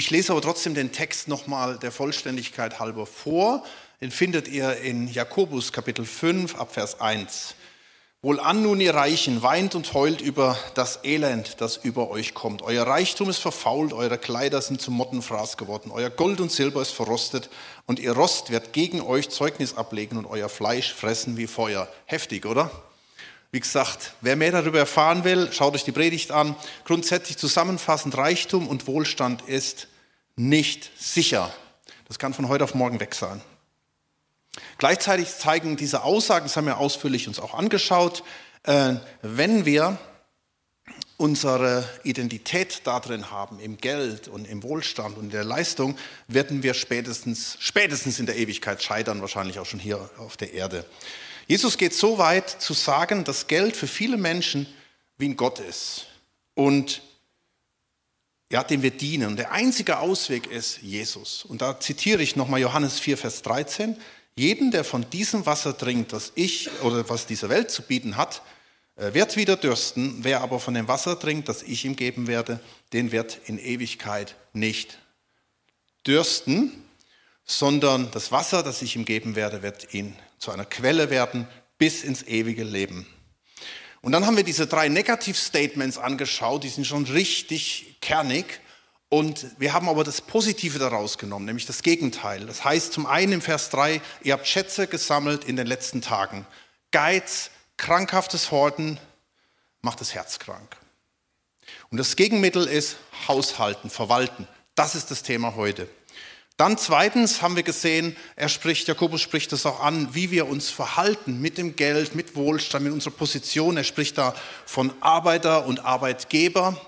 Ich lese aber trotzdem den Text nochmal der Vollständigkeit halber vor. Den findet ihr in Jakobus Kapitel 5 ab Vers 1. Wohlan nun ihr Reichen, weint und heult über das Elend, das über euch kommt. Euer Reichtum ist verfault, eure Kleider sind zu Mottenfraß geworden, euer Gold und Silber ist verrostet und ihr Rost wird gegen euch Zeugnis ablegen und euer Fleisch fressen wie Feuer. Heftig, oder? Wie gesagt, wer mehr darüber erfahren will, schaut euch die Predigt an. Grundsätzlich zusammenfassend, Reichtum und Wohlstand ist nicht sicher. Das kann von heute auf morgen weg sein. Gleichzeitig zeigen diese Aussagen, das haben wir ausführlich uns auch angeschaut, äh, wenn wir unsere Identität darin haben, im Geld und im Wohlstand und in der Leistung, werden wir spätestens, spätestens in der Ewigkeit scheitern, wahrscheinlich auch schon hier auf der Erde. Jesus geht so weit zu sagen, dass Geld für viele Menschen wie ein Gott ist und ja, dem wir dienen. Und der einzige Ausweg ist Jesus. Und da zitiere ich nochmal Johannes 4, Vers 13. Jeden, der von diesem Wasser trinkt, das ich oder was diese Welt zu bieten hat, äh, wird wieder dürsten. Wer aber von dem Wasser trinkt, das ich ihm geben werde, den wird in Ewigkeit nicht dürsten, sondern das Wasser, das ich ihm geben werde, wird ihn zu einer Quelle werden bis ins ewige Leben. Und dann haben wir diese drei Negativ-Statements angeschaut, die sind schon richtig kernig. Und wir haben aber das Positive daraus genommen, nämlich das Gegenteil. Das heißt zum einen im Vers 3, ihr habt Schätze gesammelt in den letzten Tagen. Geiz, krankhaftes Horten macht das Herz krank. Und das Gegenmittel ist Haushalten, Verwalten. Das ist das Thema heute. Dann zweitens haben wir gesehen, er spricht, Jakobus spricht das auch an, wie wir uns verhalten mit dem Geld, mit Wohlstand, mit unserer Position. Er spricht da von Arbeiter und Arbeitgeber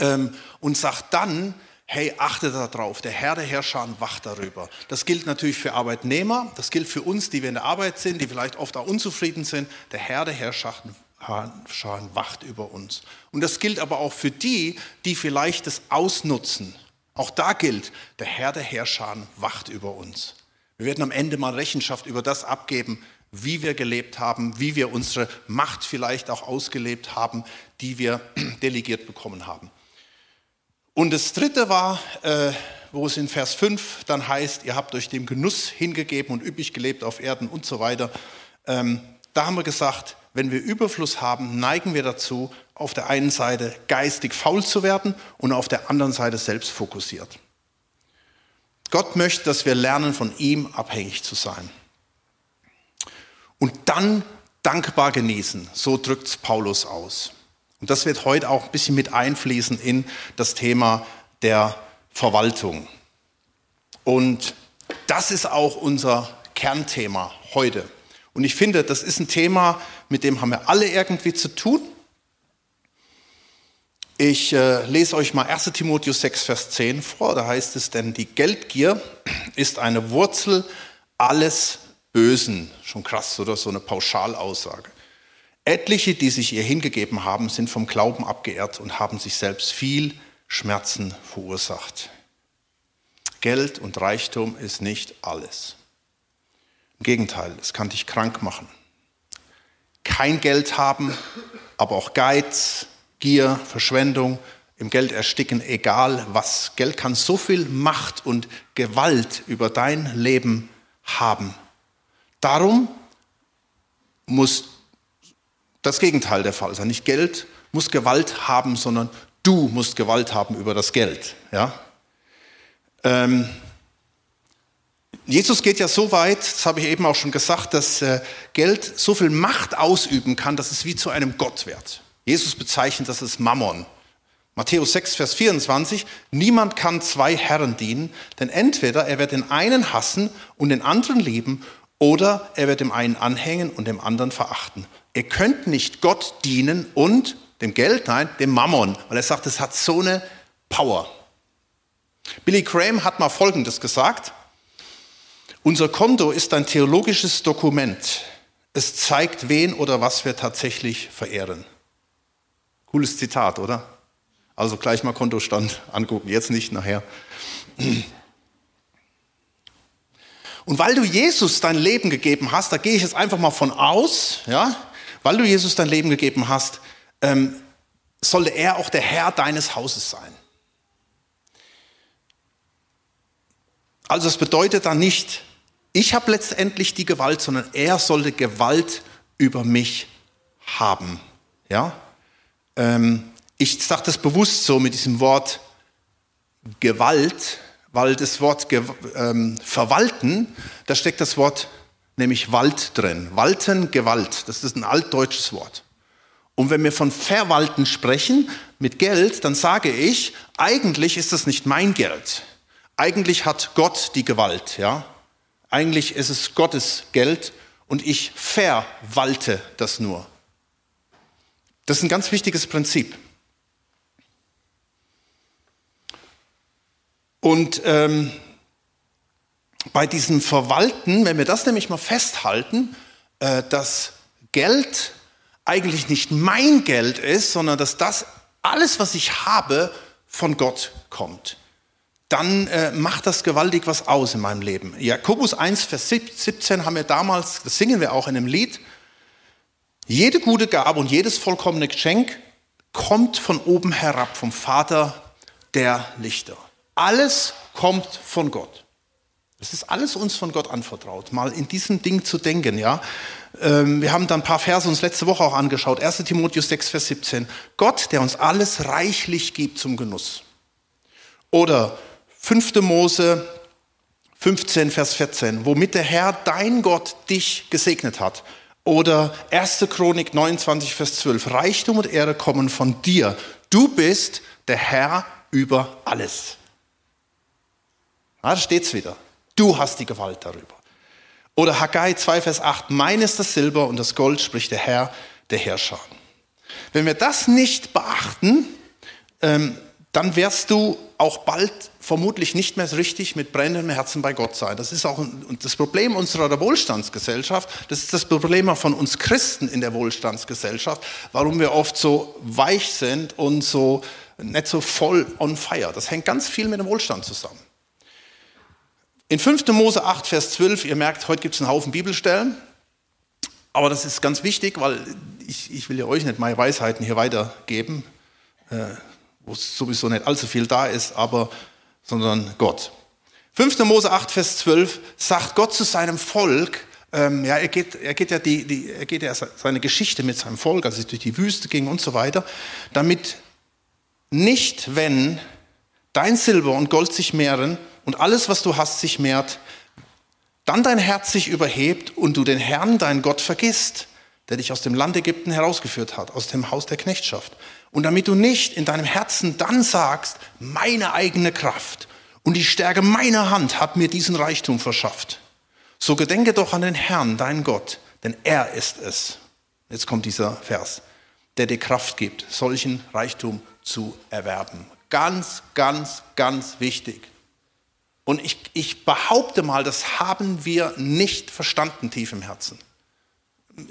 ähm, und sagt dann, hey, achte darauf, der Herr der Herrscher wacht darüber. Das gilt natürlich für Arbeitnehmer, das gilt für uns, die wir in der Arbeit sind, die vielleicht oft auch unzufrieden sind. Der Herr der Herrscher wacht über uns. Und das gilt aber auch für die, die vielleicht das ausnutzen. Auch da gilt, der Herr der Herrscher wacht über uns. Wir werden am Ende mal Rechenschaft über das abgeben, wie wir gelebt haben, wie wir unsere Macht vielleicht auch ausgelebt haben, die wir delegiert bekommen haben. Und das dritte war, äh, wo es in Vers 5 dann heißt, ihr habt euch dem Genuss hingegeben und üppig gelebt auf Erden und so weiter. Ähm, da haben wir gesagt, wenn wir Überfluss haben, neigen wir dazu, auf der einen Seite geistig faul zu werden und auf der anderen Seite selbst fokussiert. Gott möchte, dass wir lernen, von ihm abhängig zu sein und dann dankbar genießen. So drückt es Paulus aus. Und das wird heute auch ein bisschen mit einfließen in das Thema der Verwaltung. Und das ist auch unser Kernthema heute. Und ich finde, das ist ein Thema, mit dem haben wir alle irgendwie zu tun. Ich äh, lese euch mal 1 Timotheus 6, Vers 10 vor. Da heißt es, denn die Geldgier ist eine Wurzel alles Bösen. Schon krass, oder? So eine Pauschalaussage. Etliche, die sich ihr hingegeben haben, sind vom Glauben abgeehrt und haben sich selbst viel Schmerzen verursacht. Geld und Reichtum ist nicht alles. Im Gegenteil, es kann dich krank machen. Kein Geld haben, aber auch Geiz, Gier, Verschwendung, im Geld ersticken, egal was. Geld kann so viel Macht und Gewalt über dein Leben haben. Darum muss das Gegenteil der Fall sein. Nicht Geld muss Gewalt haben, sondern du musst Gewalt haben über das Geld. Ja? Ähm, Jesus geht ja so weit, das habe ich eben auch schon gesagt, dass äh, Geld so viel Macht ausüben kann, dass es wie zu einem Gott wird. Jesus bezeichnet das als Mammon. Matthäus 6, Vers 24, niemand kann zwei Herren dienen, denn entweder er wird den einen hassen und den anderen lieben oder er wird dem einen anhängen und dem anderen verachten. Ihr könnt nicht Gott dienen und dem Geld, nein, dem Mammon, weil er sagt, es hat so eine Power. Billy Graham hat mal Folgendes gesagt. Unser Konto ist ein theologisches Dokument. Es zeigt, wen oder was wir tatsächlich verehren. Cooles Zitat, oder? Also gleich mal Kontostand angucken, jetzt nicht nachher. Und weil du Jesus dein Leben gegeben hast, da gehe ich jetzt einfach mal von aus, ja, weil du Jesus dein Leben gegeben hast, ähm, sollte er auch der Herr deines Hauses sein. Also es bedeutet dann nicht, ich habe letztendlich die Gewalt, sondern er sollte Gewalt über mich haben. Ja? Ähm, ich sage das bewusst so mit diesem Wort Gewalt, weil das Wort Ge ähm, verwalten, da steckt das Wort nämlich Wald drin. Walten, Gewalt, das ist ein altdeutsches Wort. Und wenn wir von Verwalten sprechen mit Geld, dann sage ich, eigentlich ist das nicht mein Geld. Eigentlich hat Gott die Gewalt, ja? Eigentlich ist es Gottes Geld und ich verwalte das nur. Das ist ein ganz wichtiges Prinzip. Und ähm, bei diesem Verwalten, wenn wir das nämlich mal festhalten, äh, dass Geld eigentlich nicht mein Geld ist, sondern dass das alles, was ich habe, von Gott kommt, dann äh, macht das gewaltig was aus in meinem Leben. Jakobus 1, Vers 17 haben wir damals, das singen wir auch in einem Lied, jede gute Gabe und jedes vollkommene Geschenk kommt von oben herab, vom Vater der Lichter. Alles kommt von Gott. Es ist alles uns von Gott anvertraut, mal in diesem Ding zu denken, ja. Ähm, wir haben da ein paar Verse uns letzte Woche auch angeschaut. 1 Timotheus 6, Vers 17. Gott, der uns alles reichlich gibt zum Genuss. Oder 5. Mose 15, Vers 14, womit der Herr, dein Gott, dich gesegnet hat. Oder 1. Chronik 29, Vers 12. Reichtum und Ehre kommen von dir. Du bist der Herr über alles. da steht's wieder. Du hast die Gewalt darüber. Oder Haggai 2, Vers 8, mein ist das Silber und das Gold, spricht der Herr, der Herrscher. Wenn wir das nicht beachten, ähm, dann wirst du auch bald vermutlich nicht mehr richtig mit brennendem Herzen bei Gott sein. Das ist auch das Problem unserer Wohlstandsgesellschaft. Das ist das Problem von uns Christen in der Wohlstandsgesellschaft, warum wir oft so weich sind und so nicht so voll on fire. Das hängt ganz viel mit dem Wohlstand zusammen. In 5. Mose 8, Vers 12, ihr merkt, heute gibt es einen Haufen Bibelstellen, aber das ist ganz wichtig, weil ich, ich will ja euch nicht meine Weisheiten hier weitergeben, äh, wo sowieso nicht allzu viel da ist, aber sondern Gott. 5. Mose 8, Vers 12 sagt Gott zu seinem Volk, ähm, ja, er geht, er geht ja die, die, er geht ja seine Geschichte mit seinem Volk, als es durch die Wüste ging und so weiter, damit nicht, wenn dein Silber und Gold sich mehren und alles, was du hast, sich mehrt, dann dein Herz sich überhebt und du den Herrn, deinen Gott, vergisst, der dich aus dem Land Ägypten herausgeführt hat, aus dem Haus der Knechtschaft. Und damit du nicht in deinem Herzen dann sagst, meine eigene Kraft und die Stärke meiner Hand hat mir diesen Reichtum verschafft. So gedenke doch an den Herrn, deinen Gott, denn er ist es. Jetzt kommt dieser Vers, der dir Kraft gibt, solchen Reichtum zu erwerben. Ganz, ganz, ganz wichtig. Und ich, ich behaupte mal, das haben wir nicht verstanden tief im Herzen.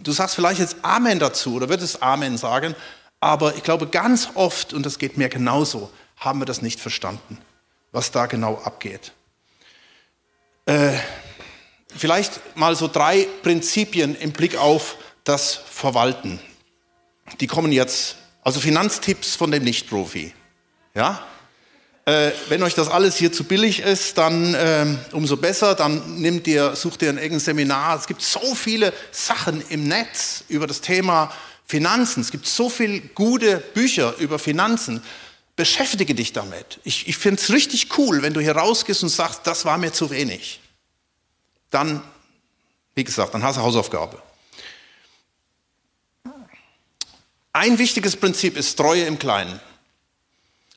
Du sagst vielleicht jetzt Amen dazu oder würdest Amen sagen, aber ich glaube ganz oft, und das geht mir genauso, haben wir das nicht verstanden, was da genau abgeht. Äh, vielleicht mal so drei Prinzipien im Blick auf das Verwalten. Die kommen jetzt, also Finanztipps von dem Nichtprofi. Ja? Äh, wenn euch das alles hier zu billig ist, dann äh, umso besser, dann nehmt ihr, sucht ihr ein irgendein Seminar. Es gibt so viele Sachen im Netz über das Thema Finanzen. Es gibt so viele gute Bücher über Finanzen. Beschäftige dich damit. Ich, ich finde es richtig cool, wenn du hier rausgehst und sagst, das war mir zu wenig. Dann, wie gesagt, dann hast du Hausaufgabe. Ein wichtiges Prinzip ist Treue im Kleinen.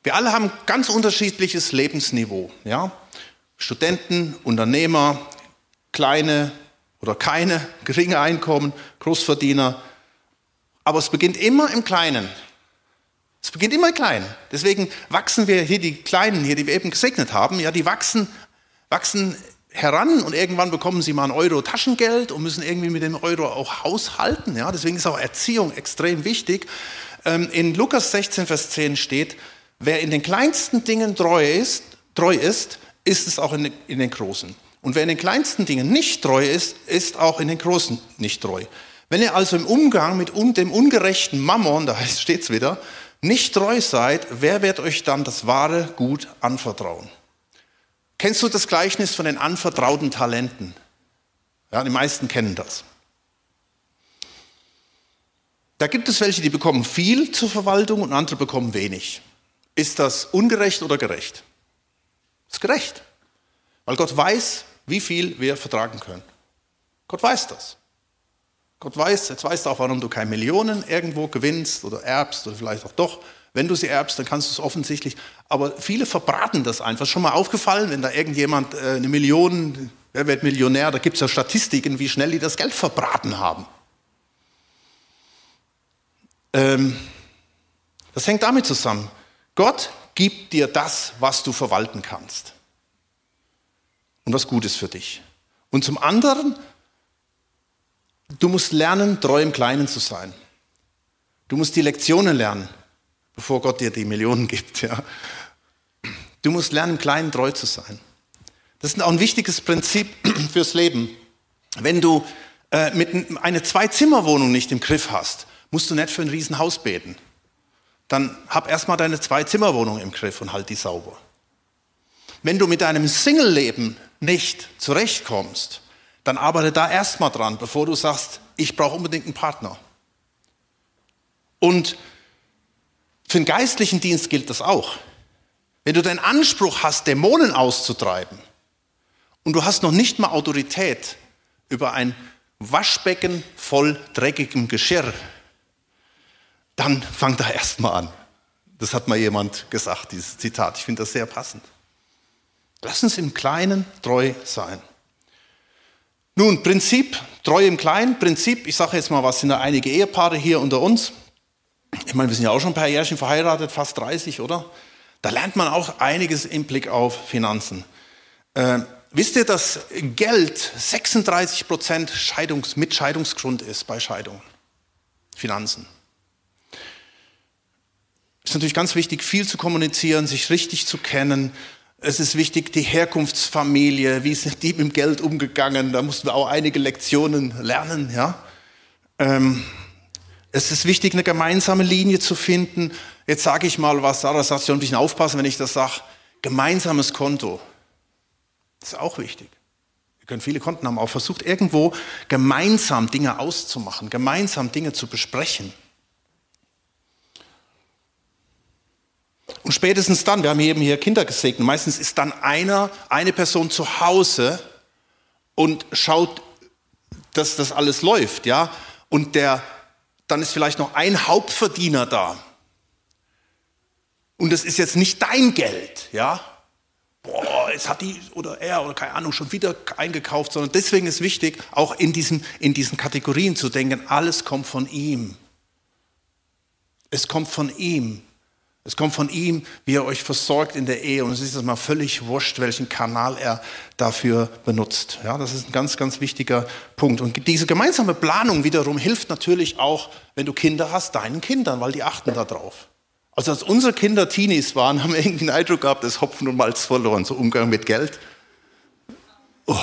Wir alle haben ganz unterschiedliches Lebensniveau. Ja? Studenten, Unternehmer, kleine oder keine, geringe Einkommen, Großverdiener. Aber es beginnt immer im Kleinen. Es beginnt immer klein. Deswegen wachsen wir hier die Kleinen, hier, die wir eben gesegnet haben, ja, die wachsen, wachsen heran und irgendwann bekommen sie mal ein Euro Taschengeld und müssen irgendwie mit dem Euro auch haushalten. Ja, deswegen ist auch Erziehung extrem wichtig. Ähm, in Lukas 16, Vers 10 steht, Wer in den kleinsten Dingen treu ist, treu ist, ist es auch in, in den großen. Und wer in den kleinsten Dingen nicht treu ist, ist auch in den großen nicht treu. Wenn ihr also im Umgang mit dem ungerechten Mammon, da steht es wieder, nicht treu seid, wer wird euch dann das wahre Gut anvertrauen? Kennst du das Gleichnis von den anvertrauten Talenten? Ja, die meisten kennen das. Da gibt es welche, die bekommen viel zur Verwaltung und andere bekommen wenig. Ist das ungerecht oder gerecht? Ist gerecht. Weil Gott weiß, wie viel wir vertragen können. Gott weiß das. Gott weiß, jetzt weißt du auch, warum du keine Millionen irgendwo gewinnst oder erbst oder vielleicht auch doch. Wenn du sie erbst, dann kannst du es offensichtlich. Aber viele verbraten das einfach. Schon mal aufgefallen, wenn da irgendjemand äh, eine Million, wer wird Millionär, da gibt es ja Statistiken, wie schnell die das Geld verbraten haben. Ähm, das hängt damit zusammen. Gott gibt dir das, was du verwalten kannst. Und was gut ist für dich. Und zum anderen Du musst lernen, treu im Kleinen zu sein. Du musst die Lektionen lernen, bevor Gott dir die Millionen gibt. Ja. Du musst lernen, im Kleinen treu zu sein. Das ist auch ein wichtiges Prinzip fürs Leben. Wenn du äh, mit eine Zwei-Zimmer-Wohnung nicht im Griff hast, musst du nicht für ein Riesenhaus beten. Dann hab erstmal deine Zwei-Zimmer-Wohnung im Griff und halt die sauber. Wenn du mit deinem Single-Leben nicht zurechtkommst, dann arbeite da erstmal dran, bevor du sagst, ich brauche unbedingt einen Partner. Und für den geistlichen Dienst gilt das auch. Wenn du den Anspruch hast, Dämonen auszutreiben und du hast noch nicht mal Autorität über ein Waschbecken voll dreckigem Geschirr, dann fang da erstmal an. Das hat mal jemand gesagt, dieses Zitat. Ich finde das sehr passend. Lass uns im Kleinen treu sein. Nun, Prinzip, treu im Kleinen, Prinzip, ich sage jetzt mal was, sind da einige Ehepaare hier unter uns. Ich meine, wir sind ja auch schon ein paar Jährchen verheiratet, fast 30, oder? Da lernt man auch einiges im Blick auf Finanzen. Äh, wisst ihr, dass Geld 36 Prozent Scheidungs Mitscheidungsgrund ist bei Scheidungen? Finanzen. Ist natürlich ganz wichtig, viel zu kommunizieren, sich richtig zu kennen, es ist wichtig, die Herkunftsfamilie, wie sind die mit dem Geld umgegangen? Da mussten wir auch einige Lektionen lernen. Ja? Ähm, es ist wichtig, eine gemeinsame Linie zu finden. Jetzt sage ich mal was, Sarah sagt schon ein bisschen aufpassen, wenn ich das sage. Gemeinsames Konto. Das ist auch wichtig. Wir können viele Konten haben, aber versucht irgendwo gemeinsam Dinge auszumachen, gemeinsam Dinge zu besprechen. Und spätestens dann, wir haben eben hier Kinder gesegnet, meistens ist dann einer, eine Person zu Hause und schaut, dass das alles läuft, ja. Und der, dann ist vielleicht noch ein Hauptverdiener da. Und das ist jetzt nicht dein Geld, ja. Boah, jetzt hat die oder er oder keine Ahnung schon wieder eingekauft, sondern deswegen ist wichtig, auch in diesen, in diesen Kategorien zu denken, alles kommt von ihm. Es kommt von ihm. Es kommt von ihm, wie er euch versorgt in der Ehe. Und es ist mal völlig wurscht, welchen Kanal er dafür benutzt. Ja, das ist ein ganz, ganz wichtiger Punkt. Und diese gemeinsame Planung wiederum hilft natürlich auch, wenn du Kinder hast, deinen Kindern, weil die achten darauf. Also als unsere Kinder Teenies waren, haben wir irgendwie den Eindruck gehabt, das Hopfen und Malz verloren, so Umgang mit Geld. Oh.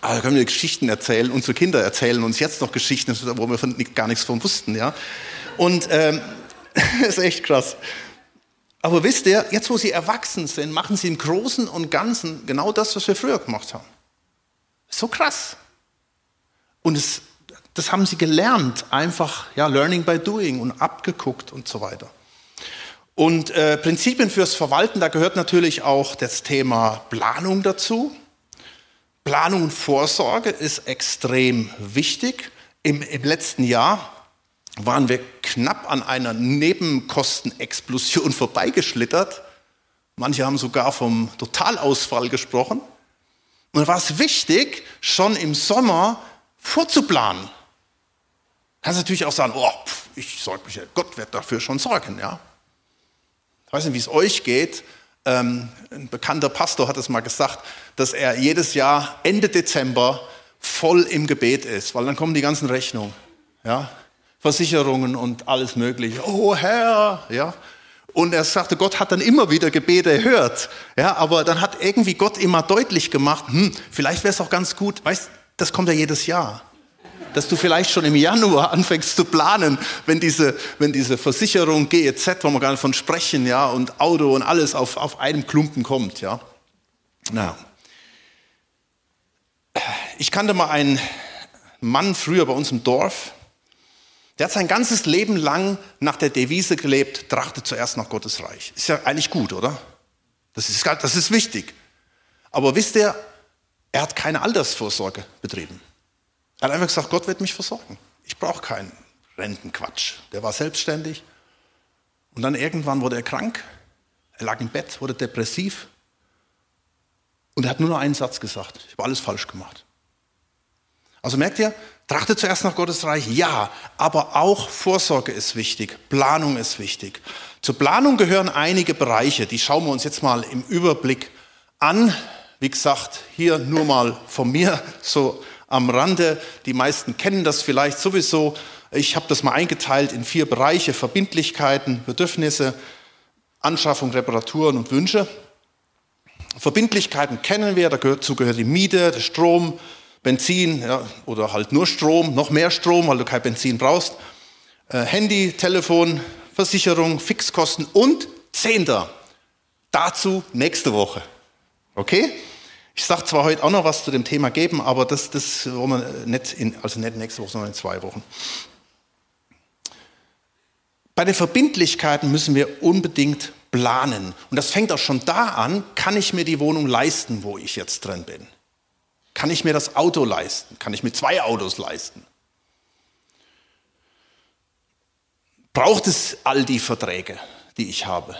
Aber da können wir Geschichten erzählen, unsere Kinder erzählen uns jetzt noch Geschichten, wo wir gar nichts von wussten. Ja? Und ähm, ist echt krass. Aber wisst ihr, jetzt wo sie erwachsen sind, machen sie im Großen und Ganzen genau das, was wir früher gemacht haben. So krass. Und es, das haben sie gelernt, einfach ja, Learning by Doing und abgeguckt und so weiter. Und äh, Prinzipien fürs Verwalten, da gehört natürlich auch das Thema Planung dazu. Planung und Vorsorge ist extrem wichtig. Im, im letzten Jahr waren wir knapp an einer Nebenkostenexplosion vorbeigeschlittert. Manche haben sogar vom Totalausfall gesprochen. Und da war es wichtig, schon im Sommer vorzuplanen. Kannst natürlich auch sagen, oh, ich sorge mich, Gott wird dafür schon sorgen, ja. Ich weiß nicht, wie es euch geht. Ähm, ein bekannter Pastor hat es mal gesagt, dass er jedes Jahr Ende Dezember voll im Gebet ist, weil dann kommen die ganzen Rechnungen. Ja, Versicherungen und alles Mögliche. Oh Herr, ja. Und er sagte, Gott hat dann immer wieder Gebete erhört. Ja, aber dann hat irgendwie Gott immer deutlich gemacht, hm, vielleicht wäre es auch ganz gut, weißt, das kommt ja jedes Jahr. dass du vielleicht schon im Januar anfängst zu planen, wenn diese, wenn diese Versicherung GEZ, wo wir gar nicht von sprechen, ja, und Auto und alles auf, auf einem Klumpen kommt, ja. Na. Ich kannte mal einen Mann früher bei uns im Dorf, der hat sein ganzes Leben lang nach der Devise gelebt, trachte zuerst nach Gottes Reich. Ist ja eigentlich gut, oder? Das ist, das ist wichtig. Aber wisst ihr, er hat keine Altersvorsorge betrieben. Er hat einfach gesagt, Gott wird mich versorgen. Ich brauche keinen Rentenquatsch. Der war selbstständig. Und dann irgendwann wurde er krank. Er lag im Bett, wurde depressiv. Und er hat nur noch einen Satz gesagt. Ich habe alles falsch gemacht. Also merkt ihr, trachtet zuerst nach Gottes Reich, ja, aber auch Vorsorge ist wichtig, Planung ist wichtig. Zur Planung gehören einige Bereiche, die schauen wir uns jetzt mal im Überblick an. Wie gesagt, hier nur mal von mir so am Rande. Die meisten kennen das vielleicht sowieso. Ich habe das mal eingeteilt in vier Bereiche, Verbindlichkeiten, Bedürfnisse, Anschaffung, Reparaturen und Wünsche. Verbindlichkeiten kennen wir, dazu gehört die Miete, der Strom, Benzin ja, oder halt nur Strom, noch mehr Strom, weil du kein Benzin brauchst, äh, Handy, Telefon, Versicherung, Fixkosten und Zehnter. Dazu nächste Woche. Okay? Ich sage zwar heute auch noch was zu dem Thema geben, aber das, das wollen wir nicht, in, also nicht nächste Woche, sondern in zwei Wochen. Bei den Verbindlichkeiten müssen wir unbedingt planen. Und das fängt auch schon da an, kann ich mir die Wohnung leisten, wo ich jetzt drin bin? Kann ich mir das Auto leisten? Kann ich mir zwei Autos leisten? Braucht es all die Verträge, die ich habe?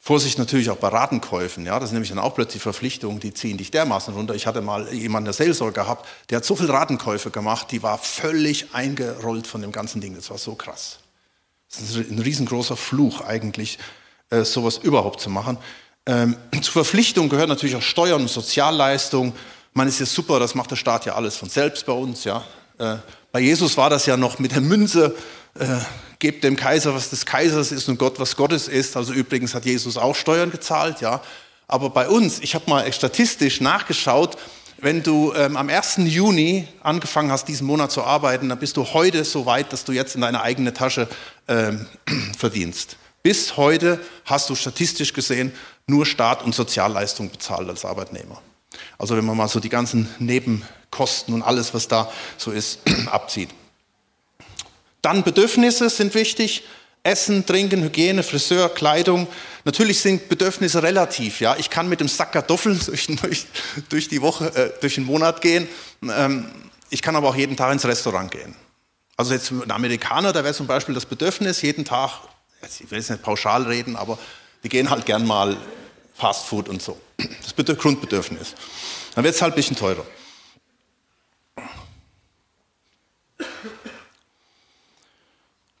Vorsicht natürlich auch bei Ratenkäufen. Ja, das ist nämlich dann auch plötzlich Verpflichtungen, die ziehen dich dermaßen runter. Ich hatte mal jemanden, der Seelsorger gehabt, der hat so viele Ratenkäufe gemacht, die war völlig eingerollt von dem ganzen Ding. Das war so krass. Das ist ein riesengroßer Fluch eigentlich, äh, sowas überhaupt zu machen. Ähm, zur Verpflichtung gehören natürlich auch Steuern und Sozialleistungen. Man ist ja super, das macht der Staat ja alles von selbst bei uns. Ja. Äh, bei Jesus war das ja noch mit der Münze, äh, gebt dem Kaiser, was des Kaisers ist und Gott, was Gottes ist. Also übrigens hat Jesus auch Steuern gezahlt, ja. Aber bei uns, ich habe mal statistisch nachgeschaut, wenn du ähm, am 1. Juni angefangen hast, diesen Monat zu arbeiten, dann bist du heute so weit, dass du jetzt in deine eigene Tasche ähm, verdienst. Bis heute hast du statistisch gesehen nur Staat und Sozialleistung bezahlt als Arbeitnehmer. Also wenn man mal so die ganzen Nebenkosten und alles, was da so ist, abzieht. Dann Bedürfnisse sind wichtig. Essen, Trinken, Hygiene, Friseur, Kleidung. Natürlich sind Bedürfnisse relativ. Ja, ich kann mit dem Sack Kartoffeln durch, durch, durch die Woche, äh, durch den Monat gehen. Ähm, ich kann aber auch jeden Tag ins Restaurant gehen. Also jetzt ein Amerikaner, da wäre zum Beispiel das Bedürfnis, jeden Tag ich will jetzt nicht pauschal reden, aber wir gehen halt gern mal Fast Food und so. Das Grundbedürfnis. Dann wird es halt ein bisschen teurer.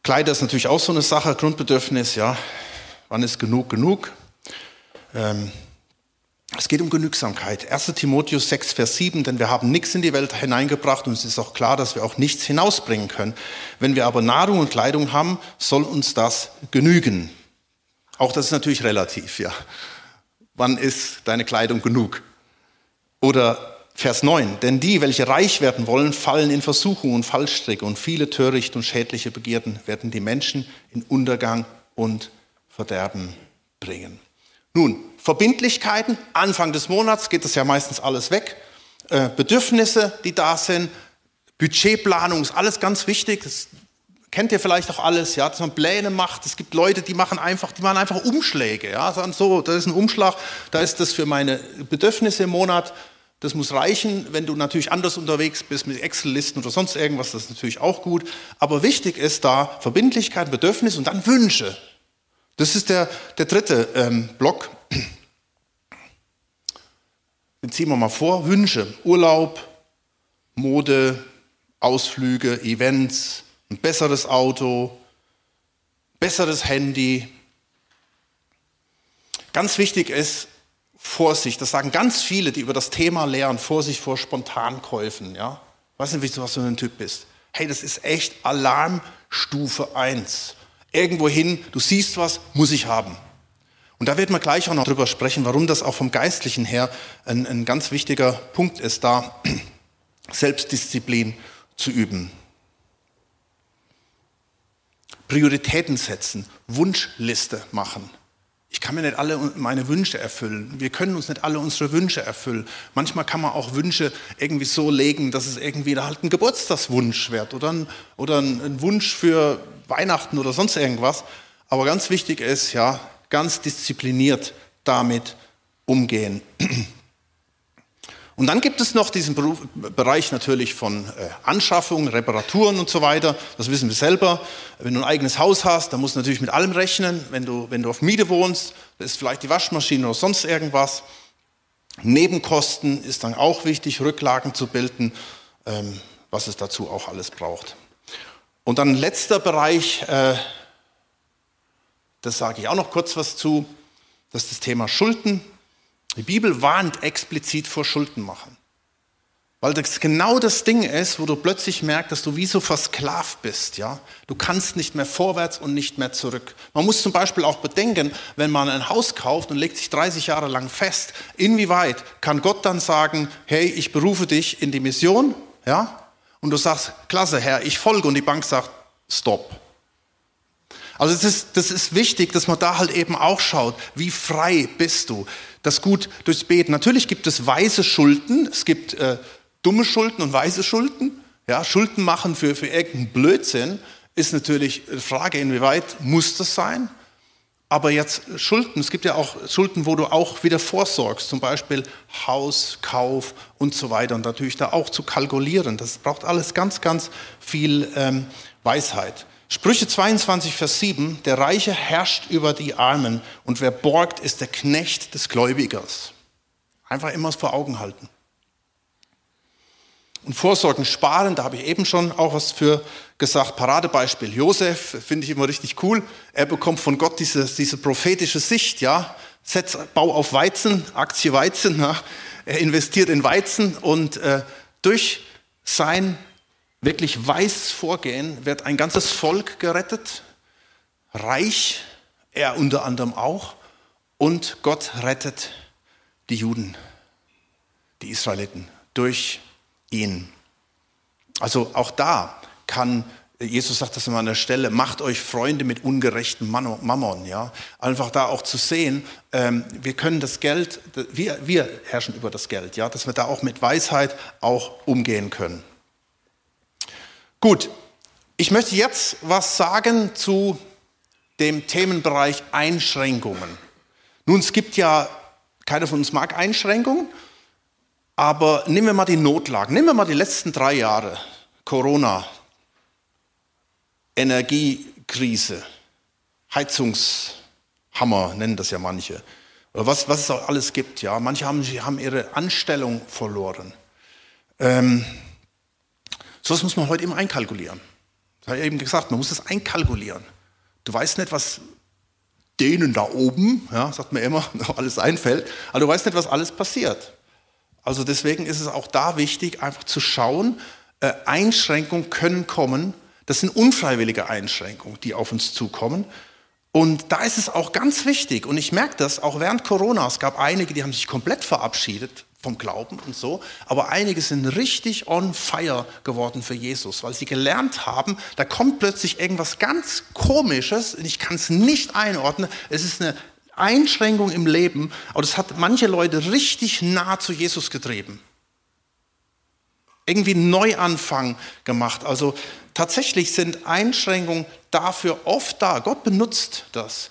Kleider ist natürlich auch so eine Sache, Grundbedürfnis, ja. Wann ist genug genug? Ähm, es geht um Genügsamkeit. 1 Timotheus 6, Vers 7, denn wir haben nichts in die Welt hineingebracht und es ist auch klar, dass wir auch nichts hinausbringen können. Wenn wir aber Nahrung und Kleidung haben, soll uns das genügen. Auch das ist natürlich relativ, ja. Wann ist deine Kleidung genug? Oder Vers 9, denn die, welche reich werden wollen, fallen in Versuchung und Fallstricke und viele törichte und schädliche Begierden werden die Menschen in Untergang und Verderben bringen. Nun, Verbindlichkeiten, Anfang des Monats geht das ja meistens alles weg. Äh, Bedürfnisse, die da sind, Budgetplanung ist alles ganz wichtig. Das kennt ihr vielleicht auch alles, ja, dass man Pläne macht. Es gibt Leute, die machen einfach, die machen einfach Umschläge, ja, sagen so, das ist ein Umschlag, da ist das für meine Bedürfnisse im Monat. Das muss reichen. Wenn du natürlich anders unterwegs bist mit Excel-Listen oder sonst irgendwas, das ist natürlich auch gut. Aber wichtig ist da Verbindlichkeit, Bedürfnis und dann Wünsche. Das ist der, der dritte ähm, Block. Den ziehen wir mal vor. Wünsche, Urlaub, Mode, Ausflüge, Events, ein besseres Auto, besseres Handy. Ganz wichtig ist Vorsicht. Das sagen ganz viele, die über das Thema lehren. Vorsicht vor Spontankäufen. Ja? Ich weiß nicht, was du für ein Typ bist. Hey, das ist echt Alarmstufe 1 irgendwo hin, du siehst was, muss ich haben. Und da wird man gleich auch noch drüber sprechen, warum das auch vom Geistlichen her ein, ein ganz wichtiger Punkt ist, da Selbstdisziplin zu üben. Prioritäten setzen, Wunschliste machen. Ich kann mir nicht alle meine Wünsche erfüllen. Wir können uns nicht alle unsere Wünsche erfüllen. Manchmal kann man auch Wünsche irgendwie so legen, dass es irgendwie halt ein Geburtstagswunsch wird oder ein, oder ein Wunsch für Weihnachten oder sonst irgendwas. Aber ganz wichtig ist, ja, ganz diszipliniert damit umgehen. Und dann gibt es noch diesen Beruf, Bereich natürlich von äh, Anschaffung, Reparaturen und so weiter. Das wissen wir selber. Wenn du ein eigenes Haus hast, dann musst du natürlich mit allem rechnen. Wenn du, wenn du auf Miete wohnst, ist vielleicht die Waschmaschine oder sonst irgendwas. Nebenkosten ist dann auch wichtig, Rücklagen zu bilden, ähm, was es dazu auch alles braucht. Und dann letzter Bereich, äh, das sage ich auch noch kurz was zu, das ist das Thema Schulden. Die Bibel warnt explizit vor Schulden machen. Weil das genau das Ding ist, wo du plötzlich merkst, dass du wie so versklavt bist. Ja? Du kannst nicht mehr vorwärts und nicht mehr zurück. Man muss zum Beispiel auch bedenken, wenn man ein Haus kauft und legt sich 30 Jahre lang fest, inwieweit kann Gott dann sagen, hey, ich berufe dich in die Mission, ja? Und du sagst, klasse, Herr, ich folge. Und die Bank sagt, stopp. Also das ist, das ist wichtig, dass man da halt eben auch schaut, wie frei bist du. Das gut durchs Beten. Natürlich gibt es weise Schulden, es gibt äh, dumme Schulden und weise Schulden. Ja, Schulden machen für, für irgendeinen Blödsinn ist natürlich eine Frage, inwieweit muss das sein? Aber jetzt Schulden, es gibt ja auch Schulden, wo du auch wieder vorsorgst, zum Beispiel Haus, Kauf und so weiter. Und natürlich da auch zu kalkulieren. Das braucht alles ganz, ganz viel ähm, Weisheit. Sprüche 22, Vers 7, der Reiche herrscht über die Armen und wer borgt, ist der Knecht des Gläubigers. Einfach immer vor Augen halten. Und Vorsorgen sparen, da habe ich eben schon auch was für gesagt. Paradebeispiel Josef, finde ich immer richtig cool. Er bekommt von Gott diese, diese prophetische Sicht, ja. Setz, bau auf Weizen, Aktie Weizen. Ja. Er investiert in Weizen und äh, durch sein wirklich weißes Vorgehen wird ein ganzes Volk gerettet, reich, er unter anderem auch, und Gott rettet die Juden, die Israeliten, durch ihn. Also auch da kann, Jesus sagt das immer an der Stelle, macht euch Freunde mit ungerechten Mammon. Ja? Einfach da auch zu sehen, ähm, wir können das Geld, wir, wir herrschen über das Geld, ja? dass wir da auch mit Weisheit auch umgehen können. Gut, ich möchte jetzt was sagen zu dem Themenbereich Einschränkungen. Nun, es gibt ja, keiner von uns mag Einschränkungen, aber nehmen wir mal die Notlagen, nehmen wir mal die letzten drei Jahre, Corona, Energiekrise, Heizungshammer nennen das ja manche, oder was, was es auch alles gibt. Ja, manche haben, haben ihre Anstellung verloren. Ähm, so was muss man heute eben einkalkulieren. Das habe ich eben gesagt, man muss das einkalkulieren. Du weißt nicht, was denen da oben, ja, sagt man immer, alles einfällt, aber du weißt nicht, was alles passiert. Also deswegen ist es auch da wichtig, einfach zu schauen, äh, Einschränkungen können kommen. Das sind unfreiwillige Einschränkungen, die auf uns zukommen. Und da ist es auch ganz wichtig, und ich merke das auch während Corona, es gab einige, die haben sich komplett verabschiedet vom Glauben und so, aber einige sind richtig on fire geworden für Jesus, weil sie gelernt haben, da kommt plötzlich irgendwas ganz Komisches, und ich kann es nicht einordnen, es ist eine Einschränkung im Leben, aber das hat manche Leute richtig nah zu Jesus getrieben. Irgendwie einen Neuanfang gemacht. Also tatsächlich sind Einschränkungen dafür oft da. Gott benutzt das.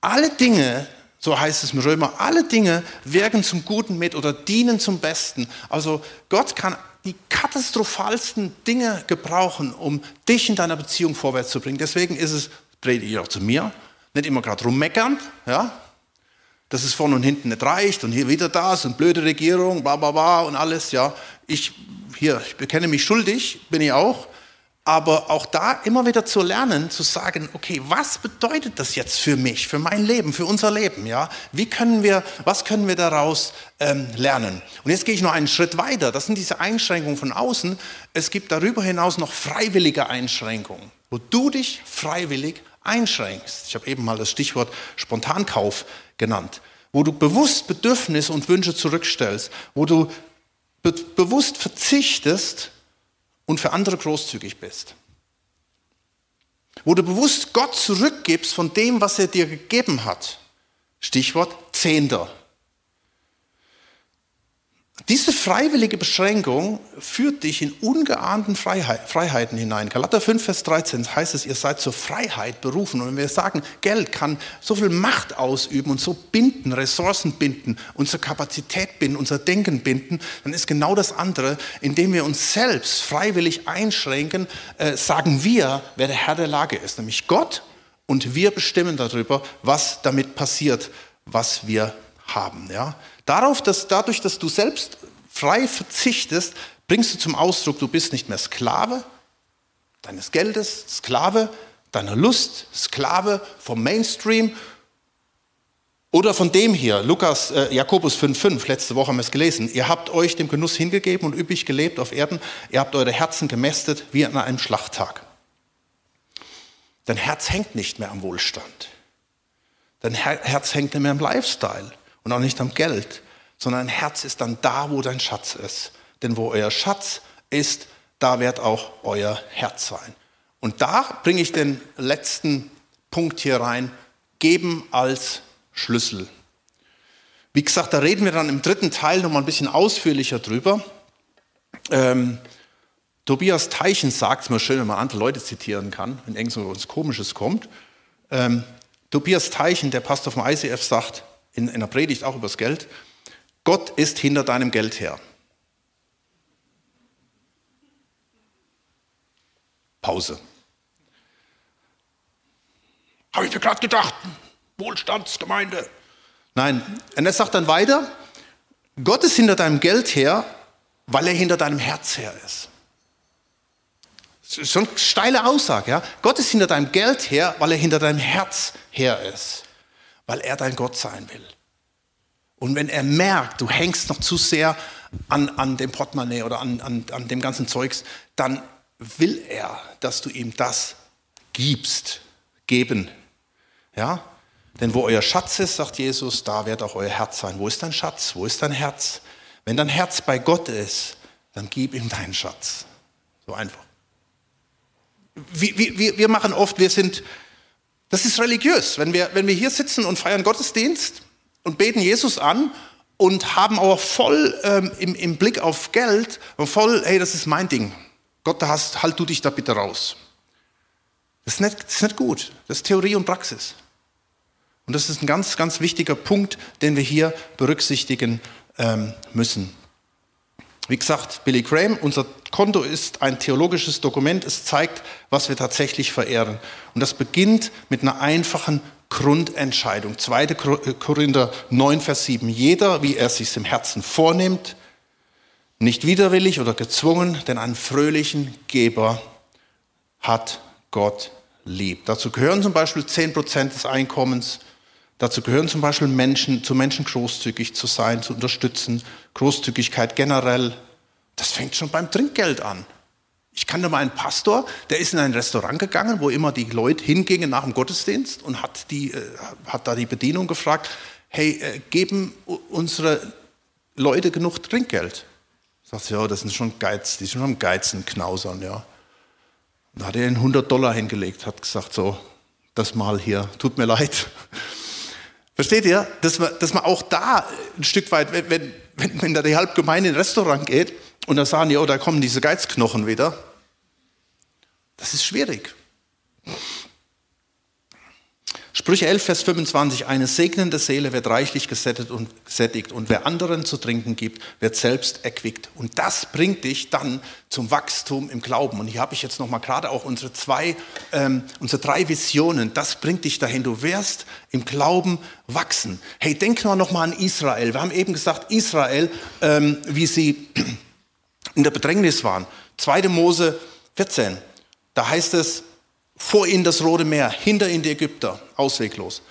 Alle Dinge, so heißt es im Römer, alle Dinge wirken zum Guten mit oder dienen zum Besten. Also Gott kann die katastrophalsten Dinge gebrauchen, um dich in deiner Beziehung vorwärts zu bringen. Deswegen ist es, predige ich auch zu mir, nicht immer gerade rummeckern, ja, dass es vorne und hinten nicht reicht und hier wieder das und blöde Regierung, bla bla bla und alles, ja. Ich, hier, ich bekenne mich schuldig, bin ich auch, aber auch da immer wieder zu lernen, zu sagen, okay, was bedeutet das jetzt für mich, für mein Leben, für unser Leben, ja? Wie können wir, was können wir daraus ähm, lernen? Und jetzt gehe ich noch einen Schritt weiter. Das sind diese Einschränkungen von außen. Es gibt darüber hinaus noch freiwillige Einschränkungen, wo du dich freiwillig einschränkst. Ich habe eben mal das Stichwort Spontankauf genannt, wo du bewusst Bedürfnisse und Wünsche zurückstellst, wo du be bewusst verzichtest und für andere großzügig bist. Wo du bewusst Gott zurückgibst von dem, was er dir gegeben hat. Stichwort Zehnter. Diese freiwillige Beschränkung führt dich in ungeahnten Freiheiten hinein. Galater 5, Vers 13 heißt es, ihr seid zur Freiheit berufen. Und wenn wir sagen, Geld kann so viel Macht ausüben und so binden, Ressourcen binden, unsere Kapazität binden, unser Denken binden, dann ist genau das andere, indem wir uns selbst freiwillig einschränken, äh, sagen wir, wer der Herr der Lage ist, nämlich Gott. Und wir bestimmen darüber, was damit passiert, was wir haben. Ja? Darauf, dass dadurch, dass du selbst frei verzichtest, bringst du zum Ausdruck, du bist nicht mehr Sklave deines Geldes, Sklave deiner Lust, Sklave vom Mainstream oder von dem hier, Lukas, äh, Jakobus 5,5, letzte Woche haben wir es gelesen. Ihr habt euch dem Genuss hingegeben und üppig gelebt auf Erden. Ihr habt eure Herzen gemästet wie an einem Schlachttag. Dein Herz hängt nicht mehr am Wohlstand. Dein Herz hängt nicht mehr am Lifestyle und auch nicht am Geld, sondern ein Herz ist dann da, wo dein Schatz ist. Denn wo euer Schatz ist, da wird auch euer Herz sein. Und da bringe ich den letzten Punkt hier rein, geben als Schlüssel. Wie gesagt, da reden wir dann im dritten Teil noch mal ein bisschen ausführlicher drüber. Ähm, Tobias Teichen sagt es mir schön, wenn man andere Leute zitieren kann, wenn irgend so was Komisches kommt. Ähm, Tobias Teichen, der Pastor vom ICF, sagt, in einer Predigt auch über das Geld, Gott ist hinter deinem Geld her. Pause. Habe ich mir gerade gedacht, Wohlstandsgemeinde. Nein, und er sagt dann weiter, Gott ist hinter deinem Geld her, weil er hinter deinem Herz her ist. Das ist schon eine steile Aussage. Ja? Gott ist hinter deinem Geld her, weil er hinter deinem Herz her ist weil er dein Gott sein will. Und wenn er merkt, du hängst noch zu sehr an, an dem Portemonnaie oder an, an, an dem ganzen Zeugs, dann will er, dass du ihm das gibst, geben. Ja? Denn wo euer Schatz ist, sagt Jesus, da wird auch euer Herz sein. Wo ist dein Schatz? Wo ist dein Herz? Wenn dein Herz bei Gott ist, dann gib ihm deinen Schatz. So einfach. Wir, wir, wir machen oft, wir sind das ist religiös. Wenn wir, wenn wir hier sitzen und feiern Gottesdienst und beten Jesus an und haben aber voll ähm, im, im, Blick auf Geld und voll, hey, das ist mein Ding. Gott, da hast, halt du dich da bitte raus. Das ist, nicht, das ist nicht gut. Das ist Theorie und Praxis. Und das ist ein ganz, ganz wichtiger Punkt, den wir hier berücksichtigen ähm, müssen. Wie gesagt, Billy Graham, unser Konto ist ein theologisches Dokument. Es zeigt, was wir tatsächlich verehren. Und das beginnt mit einer einfachen Grundentscheidung. 2. Äh, Korinther 9, Vers 7. Jeder, wie er sich im Herzen vornimmt, nicht widerwillig oder gezwungen, denn einen fröhlichen Geber hat Gott lieb. Dazu gehören zum Beispiel 10 Prozent des Einkommens. Dazu gehören zum Beispiel Menschen, zu Menschen großzügig zu sein, zu unterstützen, Großzügigkeit generell. Das fängt schon beim Trinkgeld an. Ich kannte mal einen Pastor, der ist in ein Restaurant gegangen, wo immer die Leute hingingen nach dem Gottesdienst und hat, die, äh, hat da die Bedienung gefragt, hey, äh, geben unsere Leute genug Trinkgeld? Sagt ja, das sind schon Geiz, die sind schon am Geizen knausern, ja. Und da hat er 100 Dollar hingelegt, hat gesagt, so, das mal hier, tut mir leid. Versteht ihr, dass man, dass man auch da ein Stück weit, wenn, wenn, wenn da die Halbgemeinde in ein Restaurant geht und da sagen die, oh, da kommen diese Geizknochen wieder, das ist schwierig. Sprüche 11, Vers 25, eine segnende Seele wird reichlich gesättigt und, gesättigt und wer anderen zu trinken gibt, wird selbst erquickt. Und das bringt dich dann zum Wachstum im Glauben. Und hier habe ich jetzt nochmal gerade auch unsere zwei, ähm, unsere drei Visionen. Das bringt dich dahin. Du wirst im Glauben wachsen. Hey, denk mal nochmal an Israel. Wir haben eben gesagt, Israel, ähm, wie sie in der Bedrängnis waren. 2. Mose 14, da heißt es, vor ihnen das Rote Meer, hinter ihnen die Ägypter, ausweglos.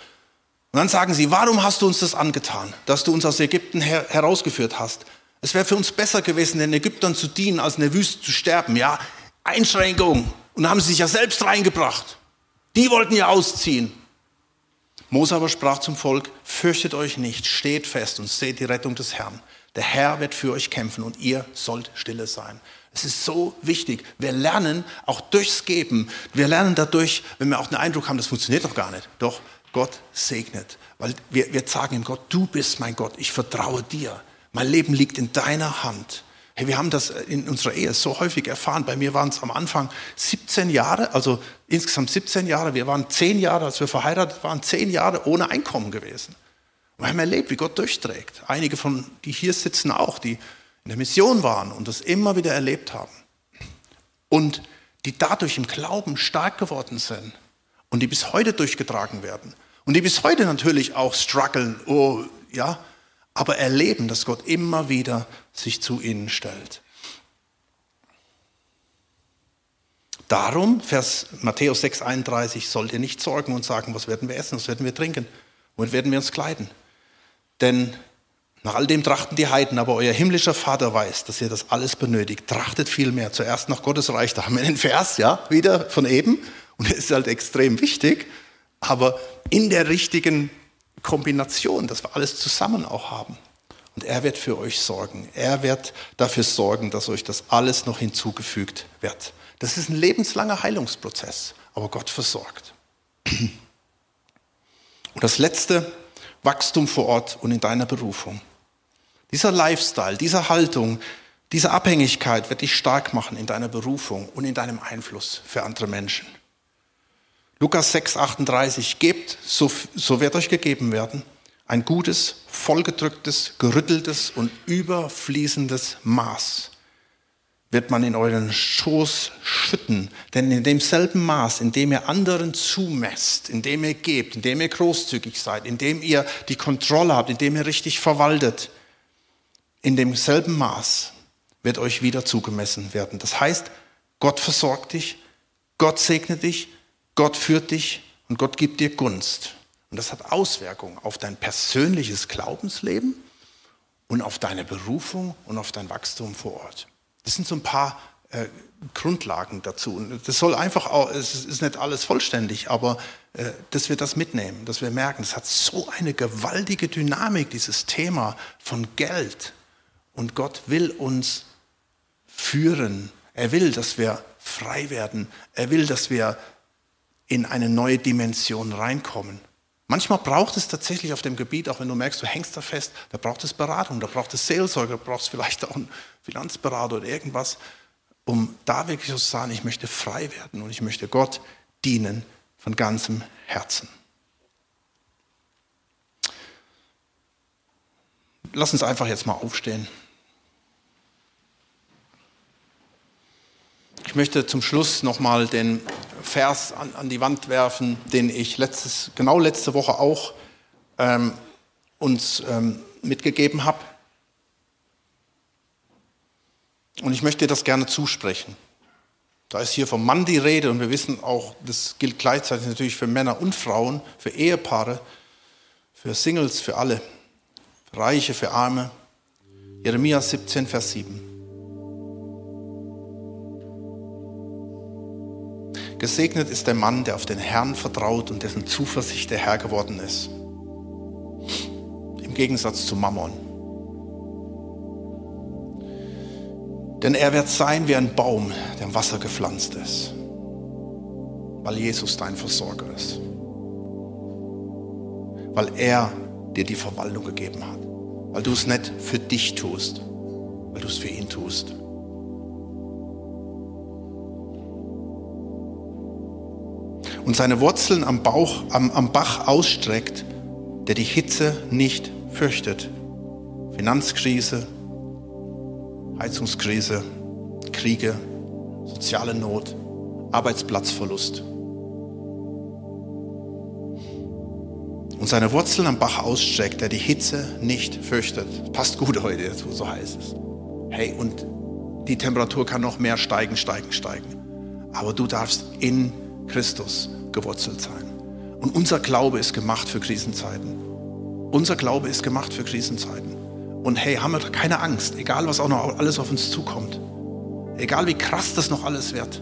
Und dann sagen sie, warum hast du uns das angetan, dass du uns aus Ägypten her herausgeführt hast? Es wäre für uns besser gewesen, den Ägyptern zu dienen, als in der Wüste zu sterben. Ja, Einschränkung. Und haben sie sich ja selbst reingebracht. Die wollten ja ausziehen. Mose aber sprach zum Volk, fürchtet euch nicht, steht fest und seht die Rettung des Herrn. Der Herr wird für euch kämpfen und ihr sollt stille sein. Es ist so wichtig. Wir lernen auch durchs Geben. Wir lernen dadurch, wenn wir auch den Eindruck haben, das funktioniert doch gar nicht. Doch Gott segnet. Weil wir, wir sagen ihm Gott, du bist mein Gott, ich vertraue dir. Mein Leben liegt in deiner Hand. Hey, wir haben das in unserer Ehe so häufig erfahren. Bei mir waren es am Anfang 17 Jahre, also insgesamt 17 Jahre. Wir waren 10 Jahre, als wir verheiratet waren, 10 Jahre ohne Einkommen gewesen. Wir haben erlebt, wie Gott durchträgt. Einige von, die hier sitzen auch, die in der Mission waren und das immer wieder erlebt haben. Und die dadurch im Glauben stark geworden sind und die bis heute durchgetragen werden. Und die bis heute natürlich auch strugglen, oh, ja, aber erleben, dass Gott immer wieder sich zu ihnen stellt. Darum, Vers Matthäus 6,31, sollt ihr nicht sorgen und sagen, was werden wir essen, was werden wir trinken, womit werden wir uns kleiden. Denn nach all dem trachten die Heiden, aber euer himmlischer Vater weiß, dass ihr das alles benötigt. Trachtet viel mehr. Zuerst nach Gottes Reich. Da haben wir den Vers, ja, wieder von eben. Und er ist halt extrem wichtig. Aber in der richtigen Kombination, dass wir alles zusammen auch haben. Und er wird für euch sorgen. Er wird dafür sorgen, dass euch das alles noch hinzugefügt wird. Das ist ein lebenslanger Heilungsprozess, aber Gott versorgt. Und das letzte, Wachstum vor Ort und in deiner Berufung. Dieser Lifestyle, diese Haltung, diese Abhängigkeit wird dich stark machen in deiner Berufung und in deinem Einfluss für andere Menschen. Lukas 6, 38, gebt, so, so wird euch gegeben werden, ein gutes, vollgedrücktes, gerütteltes und überfließendes Maß wird man in euren Schoß schütten. Denn in demselben Maß, in dem ihr anderen zumesst, in dem ihr gebt, in dem ihr großzügig seid, in dem ihr die Kontrolle habt, in dem ihr richtig verwaltet, in demselben Maß wird euch wieder zugemessen werden. Das heißt, Gott versorgt dich, Gott segnet dich, Gott führt dich und Gott gibt dir Gunst. Und das hat Auswirkungen auf dein persönliches Glaubensleben und auf deine Berufung und auf dein Wachstum vor Ort. Das sind so ein paar äh, Grundlagen dazu. Und das soll einfach auch, es ist nicht alles vollständig, aber äh, dass wir das mitnehmen, dass wir merken, es hat so eine gewaltige Dynamik, dieses Thema von Geld. Und Gott will uns führen. Er will, dass wir frei werden. Er will, dass wir in eine neue Dimension reinkommen. Manchmal braucht es tatsächlich auf dem Gebiet, auch wenn du merkst, du hängst da fest, da braucht es Beratung, da braucht es Seelsorger, da braucht es vielleicht auch einen Finanzberater oder irgendwas, um da wirklich zu sagen, ich möchte frei werden und ich möchte Gott dienen von ganzem Herzen. Lass uns einfach jetzt mal aufstehen. Ich möchte zum Schluss nochmal den Vers an, an, die Wand werfen, den ich letztes, genau letzte Woche auch ähm, uns ähm, mitgegeben habe. Und ich möchte das gerne zusprechen. Da ist hier vom Mann die Rede und wir wissen auch, das gilt gleichzeitig natürlich für Männer und Frauen, für Ehepaare, für Singles, für alle, für Reiche, für Arme. Jeremia 17, Vers 7. Gesegnet ist der Mann, der auf den Herrn vertraut und dessen Zuversicht der Herr geworden ist. Im Gegensatz zu Mammon. Denn er wird sein wie ein Baum, der im Wasser gepflanzt ist, weil Jesus dein Versorger ist. Weil er dir die Verwaltung gegeben hat. Weil du es nicht für dich tust, weil du es für ihn tust. Und seine Wurzeln am, Bauch, am, am Bach ausstreckt, der die Hitze nicht fürchtet. Finanzkrise, Heizungskrise, Kriege, soziale Not, Arbeitsplatzverlust. Und seine Wurzeln am Bach ausstreckt, der die Hitze nicht fürchtet. Passt gut heute dazu, so heißt es. Hey, und die Temperatur kann noch mehr steigen, steigen, steigen. Aber du darfst in Christus gewurzelt sein. Und unser Glaube ist gemacht für Krisenzeiten. Unser Glaube ist gemacht für Krisenzeiten. Und hey, haben wir keine Angst, egal was auch noch alles auf uns zukommt. Egal wie krass das noch alles wird.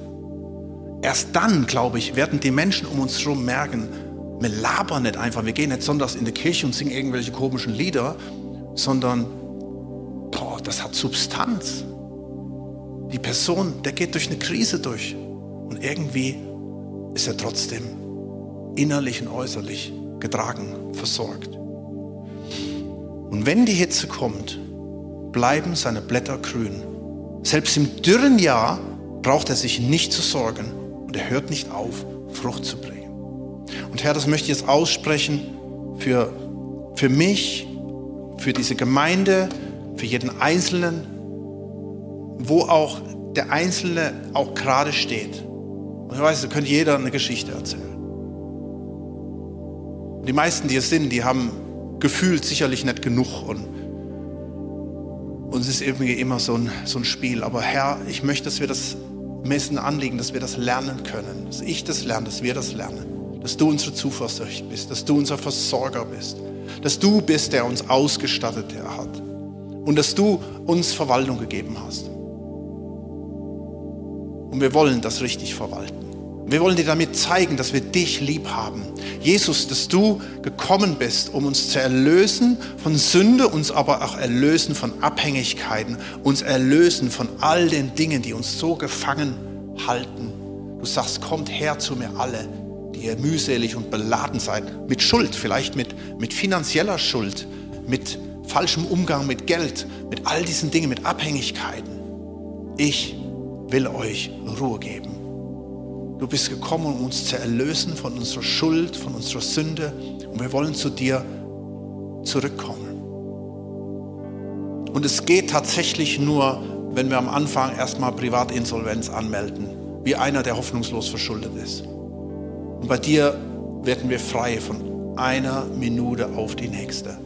Erst dann, glaube ich, werden die Menschen um uns herum merken, wir labern nicht einfach, wir gehen nicht sonntags in die Kirche und singen irgendwelche komischen Lieder, sondern boah, das hat Substanz. Die Person, der geht durch eine Krise durch und irgendwie ist er trotzdem innerlich und äußerlich getragen, versorgt. Und wenn die Hitze kommt, bleiben seine Blätter grün. Selbst im dürren Jahr braucht er sich nicht zu sorgen und er hört nicht auf, Frucht zu bringen. Und Herr, das möchte ich jetzt aussprechen für, für mich, für diese Gemeinde, für jeden Einzelnen, wo auch der Einzelne auch gerade steht. Und ich weiß, da könnte jeder eine Geschichte erzählen. Und die meisten, die es sind, die haben gefühlt sicherlich nicht genug und es ist irgendwie immer so ein, so ein Spiel. Aber Herr, ich möchte, dass wir das messen anliegen, dass wir das lernen können. Dass ich das lerne, dass wir das lernen. Dass du unsere Zuversicht bist, dass du unser Versorger bist. Dass du bist, der uns ausgestattet hat. Und dass du uns Verwaltung gegeben hast. Und wir wollen das richtig verwalten. Wir wollen dir damit zeigen, dass wir dich lieb haben. Jesus, dass du gekommen bist, um uns zu erlösen von Sünde, uns aber auch erlösen von Abhängigkeiten, uns erlösen von all den Dingen, die uns so gefangen halten. Du sagst, kommt her zu mir alle, die ihr mühselig und beladen seid, mit Schuld, vielleicht mit, mit finanzieller Schuld, mit falschem Umgang mit Geld, mit all diesen Dingen, mit Abhängigkeiten. Ich will euch Ruhe geben. Du bist gekommen, um uns zu erlösen von unserer Schuld, von unserer Sünde. Und wir wollen zu dir zurückkommen. Und es geht tatsächlich nur, wenn wir am Anfang erstmal Privatinsolvenz anmelden, wie einer, der hoffnungslos verschuldet ist. Und bei dir werden wir frei von einer Minute auf die nächste.